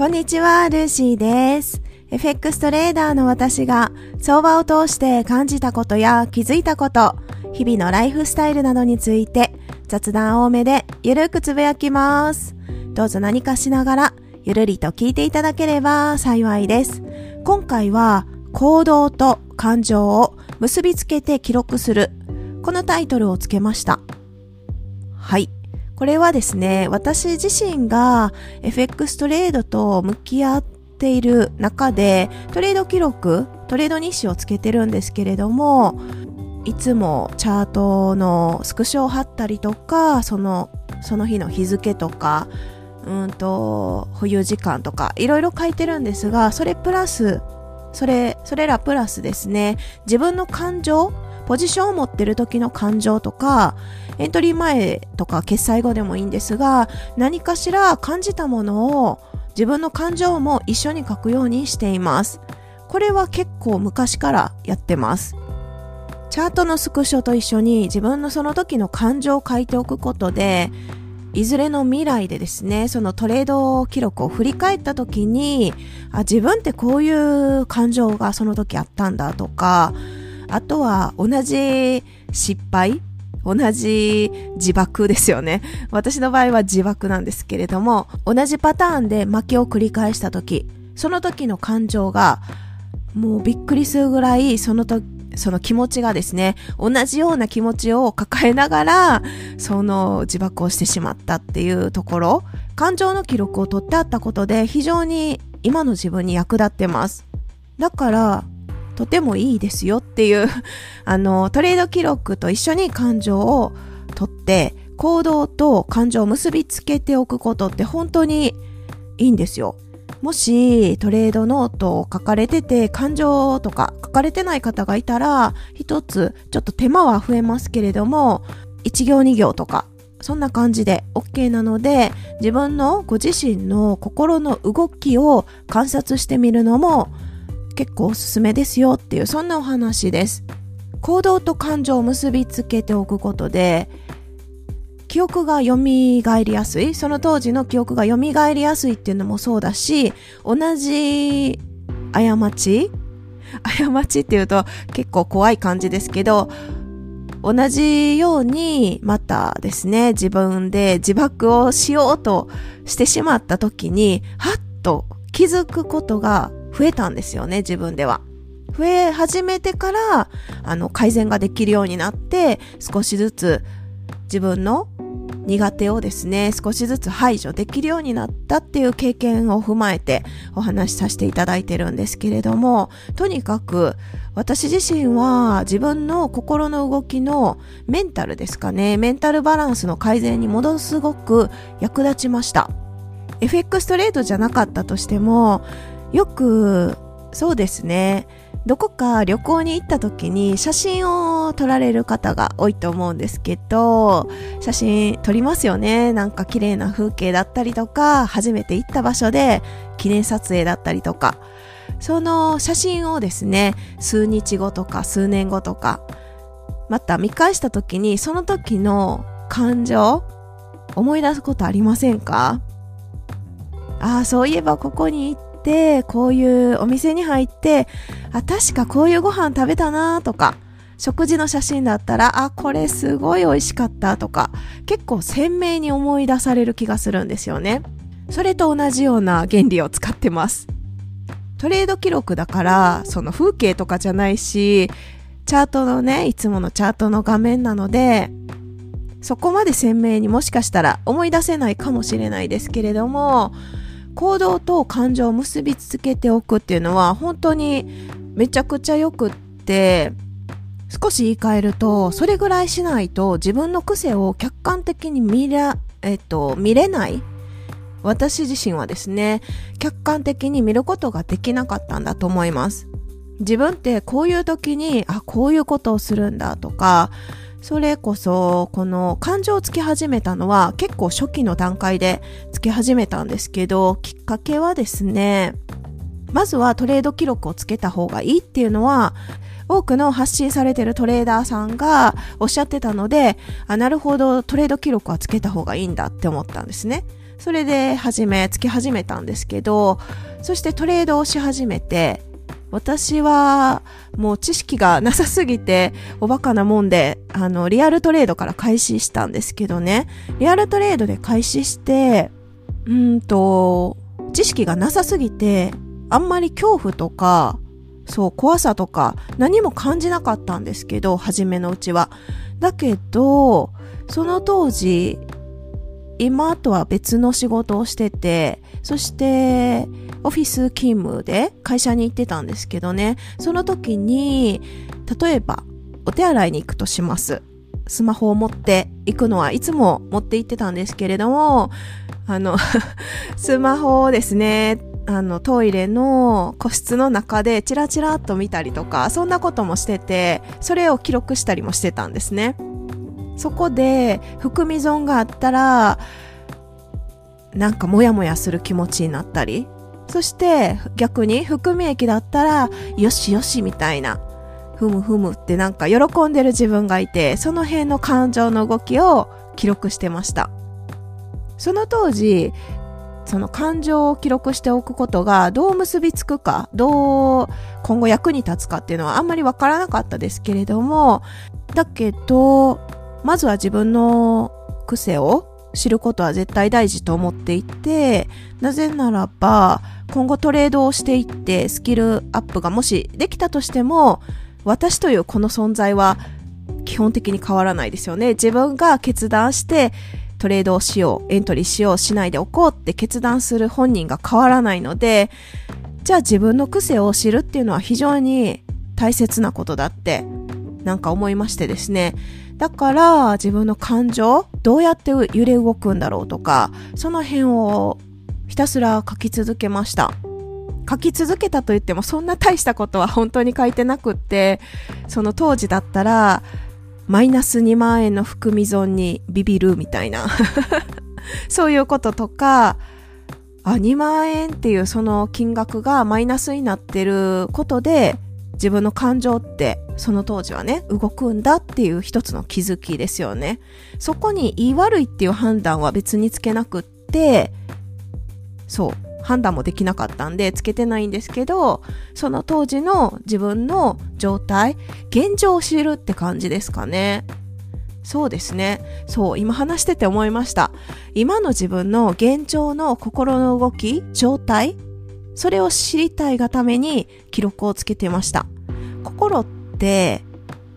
こんにちは、ルーシーです。FX トレーダーの私が相場を通して感じたことや気づいたこと、日々のライフスタイルなどについて雑談多めでゆるくつぶやきます。どうぞ何かしながらゆるりと聞いていただければ幸いです。今回は行動と感情を結びつけて記録する。このタイトルをつけました。はい。これはですね、私自身が FX トレードと向き合っている中で、トレード記録、トレード日誌をつけてるんですけれども、いつもチャートのスクショを貼ったりとか、その、その日の日付とか、うんと、保有時間とか、いろいろ書いてるんですが、それプラス、それ、それらプラスですね、自分の感情、ポジションを持ってる時の感情とか、エントリー前とか決済後でもいいんですが、何かしら感じたものを自分の感情も一緒に書くようにしています。これは結構昔からやってます。チャートのスクショと一緒に自分のその時の感情を書いておくことで、いずれの未来でですね、そのトレード記録を振り返った時に、あ、自分ってこういう感情がその時あったんだとか、あとは同じ失敗同じ自爆ですよね。私の場合は自爆なんですけれども、同じパターンで負けを繰り返した時、その時の感情が、もうびっくりするぐらい、その時、その気持ちがですね、同じような気持ちを抱えながら、その自爆をしてしまったっていうところ、感情の記録を取ってあったことで非常に今の自分に役立ってます。だから、とてもいいですよっていう あの、トレード記録と一緒に感情をとって、行動と感情を結びつけておくことって本当にいいんですよ。もしトレードノートを書かれてて感情とか書かれてない方がいたら一つちょっと手間は増えますけれども1行2行とかそんな感じで OK なので自分のご自身の心の動きを観察してみるのも結構おすすめですよっていうそんなお話です。行動と感情を結びつけておくことで記憶が蘇りやすいその当時の記憶が蘇りやすいっていうのもそうだし同じ過ち過ちっていうと結構怖い感じですけど同じようにまたですね自分で自爆をしようとしてしまった時にはっと気づくことが増えたんですよね、自分では。増え始めてから、あの、改善ができるようになって、少しずつ自分の苦手をですね、少しずつ排除できるようになったっていう経験を踏まえてお話しさせていただいてるんですけれども、とにかく私自身は自分の心の動きのメンタルですかね、メンタルバランスの改善にものすごく役立ちました。FX トレードじゃなかったとしても、よくそうですね。どこか旅行に行った時に写真を撮られる方が多いと思うんですけど写真撮りますよね。なんか綺麗な風景だったりとか初めて行った場所で記念撮影だったりとか。その写真をですね数日後とか数年後とかまた見返した時にその時の感情思い出すことありませんか？ああそういえばここに行っってこういうお店に入ってあ確かこういうご飯食べたなとか食事の写真だったらあこれすごい美味しかったとか結構鮮明に思い出される気がするんですよね。それと同じような原理を使ってます。トレード記録だからその風景とかじゃないしチャートのねいつものチャートの画面なのでそこまで鮮明にもしかしたら思い出せないかもしれないですけれども行動と感情を結びつけておくっていうのは本当にめちゃくちゃよくって少し言い換えるとそれぐらいしないと自分の癖を客観的に見ら、えっと、見れない。私自身はですね客観的に見ることができなかったんだと思います。自分ってこういう時にあこういうことをするんだとかそれこそこの感情をつけ始めたのは結構初期の段階でつけ始めたんですけどきっかけはですねまずはトレード記録をつけた方がいいっていうのは多くの発信されてるトレーダーさんがおっしゃってたのであなるほどトレード記録はつけた方がいいんだって思ったんですね。それで始め、つき始めたんですけど、そしてトレードをし始めて、私はもう知識がなさすぎておバカなもんで、あの、リアルトレードから開始したんですけどね、リアルトレードで開始して、うんと、知識がなさすぎて、あんまり恐怖とか、そう、怖さとか何も感じなかったんですけど、初めのうちは。だけど、その当時、今とは別の仕事をしてて、そして、オフィス勤務で会社に行ってたんですけどね、その時に、例えば、お手洗いに行くとします。スマホを持って行くのはいつも持って行ってたんですけれども、あの スマホをですね、あの、トイレの個室の中でチラチラっと見たりとか、そんなこともしてて、それを記録したりもしてたんですね。そこで含み損があったらなんかモヤモヤする気持ちになったりそして逆に含み益だったらよしよしみたいなふむふむってなんか喜んでる自分がいてその辺の感情の動きを記録してました。その当時その感情を記録しておくことがどう結びつくか、どう今後役に立つかっていうのはあんまりわからなかったですけれども、だけど、まずは自分の癖を知ることは絶対大事と思っていて、なぜならば、今後トレードをしていってスキルアップがもしできたとしても、私というこの存在は基本的に変わらないですよね。自分が決断してトレードをしよう、エントリーしよう、しないでおこうって決断する本人が変わらないので、じゃあ自分の癖を知るっていうのは非常に大切なことだってなんか思いましてですね。だから自分の感情、どうやって揺れ動くんだろうとか、その辺をひたすら書き続けました。書き続けたと言ってもそんな大したことは 本当に書いてなくって、その当時だったら、マイナス2万円の含み損にビビるみたいな。そういうこととか、あ、2万円っていうその金額がマイナスになってることで、自分の感情ってその当時はね、動くんだっていう一つの気づきですよね。そこに言い悪いっていう判断は別につけなくって、そう、判断もできなかったんでつけてないんですけど、その当時の自分の状態、現状を知るって感じですかね。そうですね。そう、今話してて思いました。今の自分の現状の心の動き、状態、それを知りたいがために記録をつけてました。心って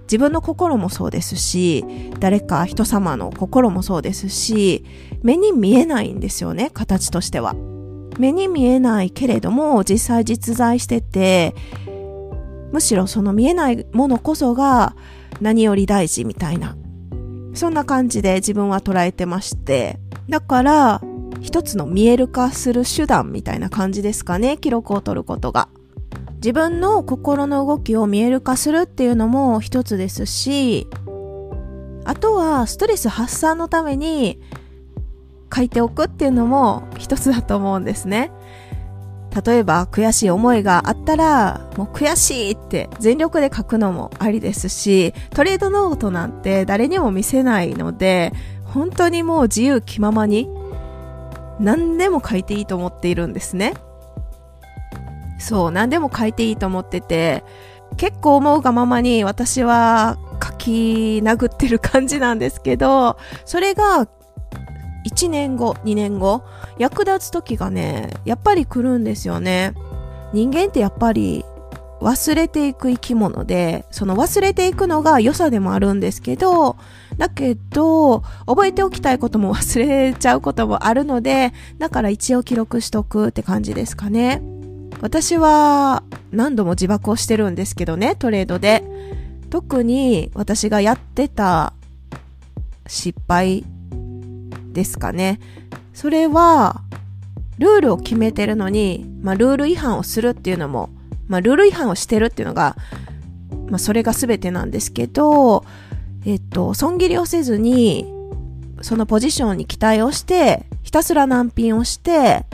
自分の心もそうですし、誰か人様の心もそうですし、目に見えないんですよね、形としては。目に見えないけれども実際実在してて、むしろその見えないものこそが何より大事みたいな。そんな感じで自分は捉えてまして。だから、一つの見える化する手段みたいな感じですかね、記録を取ることが。自分の心の動きを見える化するっていうのも一つですし、あとはストレス発散のために書いておくっていうのも一つだと思うんですね。例えば悔しい思いがあったら、もう悔しいって全力で書くのもありですし、トレードノートなんて誰にも見せないので、本当にもう自由気ままに何でも書いていいと思っているんですね。そう、何でも書いていいと思ってて、結構思うがままに私は書き殴ってる感じなんですけど、それが1年後、2年後、役立つ時がね、やっぱり来るんですよね。人間ってやっぱり忘れていく生き物で、その忘れていくのが良さでもあるんですけど、だけど、覚えておきたいことも 忘れちゃうこともあるので、だから一応記録しとくって感じですかね。私は何度も自爆をしてるんですけどね、トレードで。特に私がやってた失敗ですかね。それは、ルールを決めてるのに、まあ、ルール違反をするっていうのもまあ、ルール違反をしてるっていうのが、まあ、それが全てなんですけど、えっと、損切りをせずに、そのポジションに期待をして、ひたすら難品をして、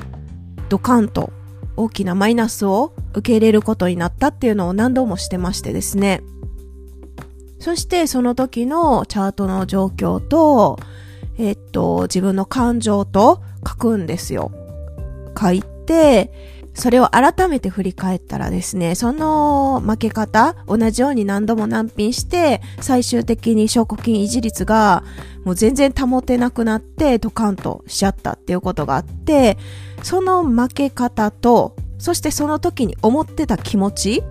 ドカンと大きなマイナスを受け入れることになったっていうのを何度もしてましてですね。そしてその時のチャートの状況と、えっと、自分の感情と書くんですよ。書いて、それを改めて振り返ったらですね、その負け方、同じように何度も難品して、最終的に証拠金維持率がもう全然保てなくなってドカンとしちゃったっていうことがあって、その負け方と、そしてその時に思ってた気持ち、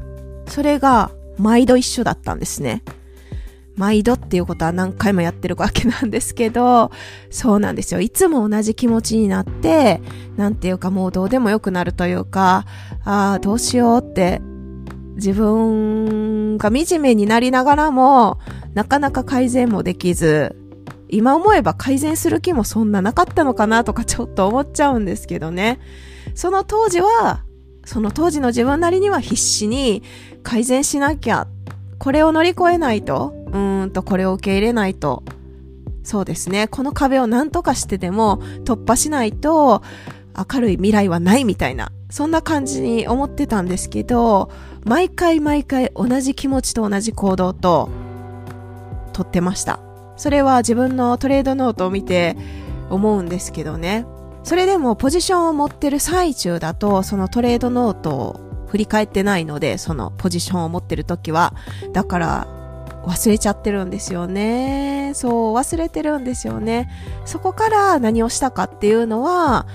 それが毎度一緒だったんですね。毎度っていうことは何回もやってるわけなんですけど、そうなんですよ。いつも同じ気持ちになって、なんていうかもうどうでもよくなるというか、ああ、どうしようって、自分が惨めになりながらも、なかなか改善もできず、今思えば改善する気もそんななかったのかなとかちょっと思っちゃうんですけどね。その当時は、その当時の自分なりには必死に改善しなきゃ、これを乗り越えないと、うーんとこれを受け入れないと、そうですね、この壁を何とかしてでも突破しないと明るい未来はないみたいな、そんな感じに思ってたんですけど、毎回毎回同じ気持ちと同じ行動と、とってました。それは自分のトレードノートを見て思うんですけどね。それでもポジションを持ってる最中だと、そのトレードノートを振り返ってないので、そのポジションを持ってる時は。だから忘れちゃってるんですよね。そう、忘れてるんですよね。そこから何をしたかっていうのは、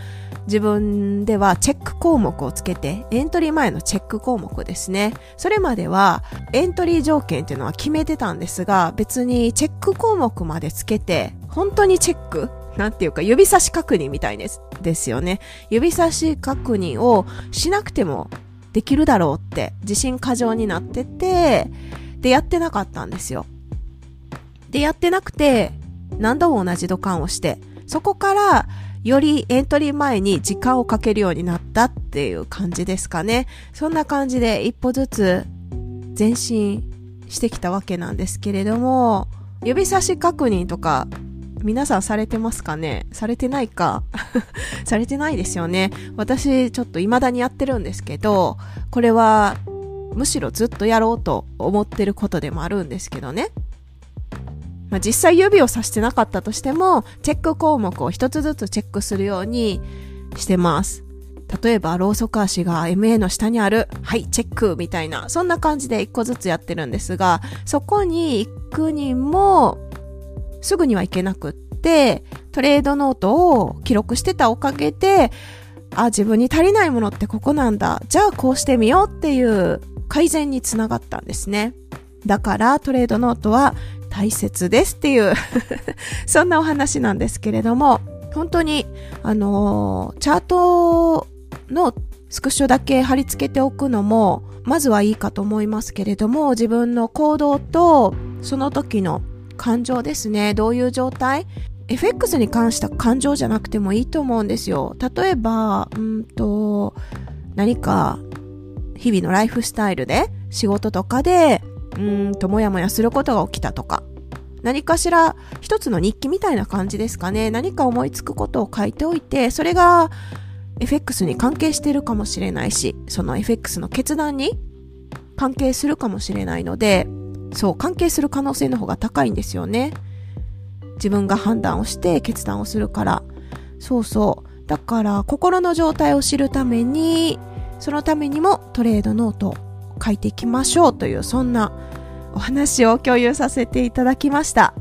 自分ではチェック項目をつけて、エントリー前のチェック項目ですね。それまではエントリー条件っていうのは決めてたんですが、別にチェック項目までつけて、本当にチェックなんていうか指差し確認みたいですですよね。指差し確認をしなくてもできるだろうって自信過剰になってて、でやってなかったんですよ。でやってなくて何度も同じ土管をして、そこからよりエントリー前に時間をかけるようになったっていう感じですかね。そんな感じで一歩ずつ前進してきたわけなんですけれども、指差し確認とか皆さんされてますかね？されてないか？されてないですよね。私ちょっと未だにやってるんですけど、これはむしろずっとやろうと思ってることでもあるんですけどね。まあ、実際指をさしてなかったとしても、チェック項目を一つずつチェックするようにしてます。例えば、ローソク足が MA の下にある。はい、チェックみたいな。そんな感じで一個ずつやってるんですが、そこに行くにも、すぐには行けなくって、トレードノートを記録してたおかげで、あ、自分に足りないものってここなんだ。じゃあこうしてみようっていう改善につながったんですね。だからトレードノートは大切ですっていう そんなお話なんですけれども、本当に、あのー、チャートのスクショだけ貼り付けておくのも、まずはいいかと思いますけれども、自分の行動と、その時の感情ですね。どういう状態 ?FX に関した感情じゃなくてもいいと思うんですよ。例えば、うんと、何か、日々のライフスタイルで、仕事とかで、うーんともやもやすることが起きたとか、何かしら一つの日記みたいな感じですかね。何か思いつくことを書いておいて、それが FX に関係してるかもしれないし、その FX の決断に関係するかもしれないので、そう、関係する可能性の方が高いんですよね。自分が判断をして決断をするから。そうそう。だから心の状態を知るために、そのためにもトレードノートを書いていきましょうというそんなお話を共有させていただきました。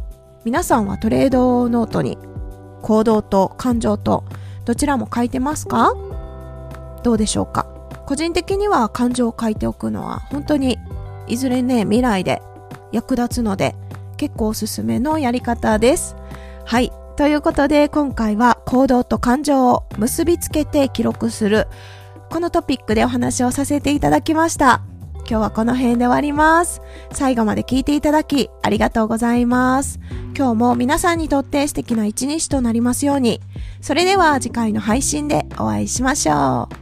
皆さんはトレードノートに行動と感情とどちらも書いてますか？どうでしょうか？個人的には感情を書いておくのは本当にいずれね未来で役立つので結構おすすめのやり方です。はい。ということで今回は行動と感情を結びつけて記録するこのトピックでお話をさせていただきました今日はこの辺で終わります。最後まで聞いていただきありがとうございます。今日も皆さんにとって素敵な一日となりますように。それでは次回の配信でお会いしましょう。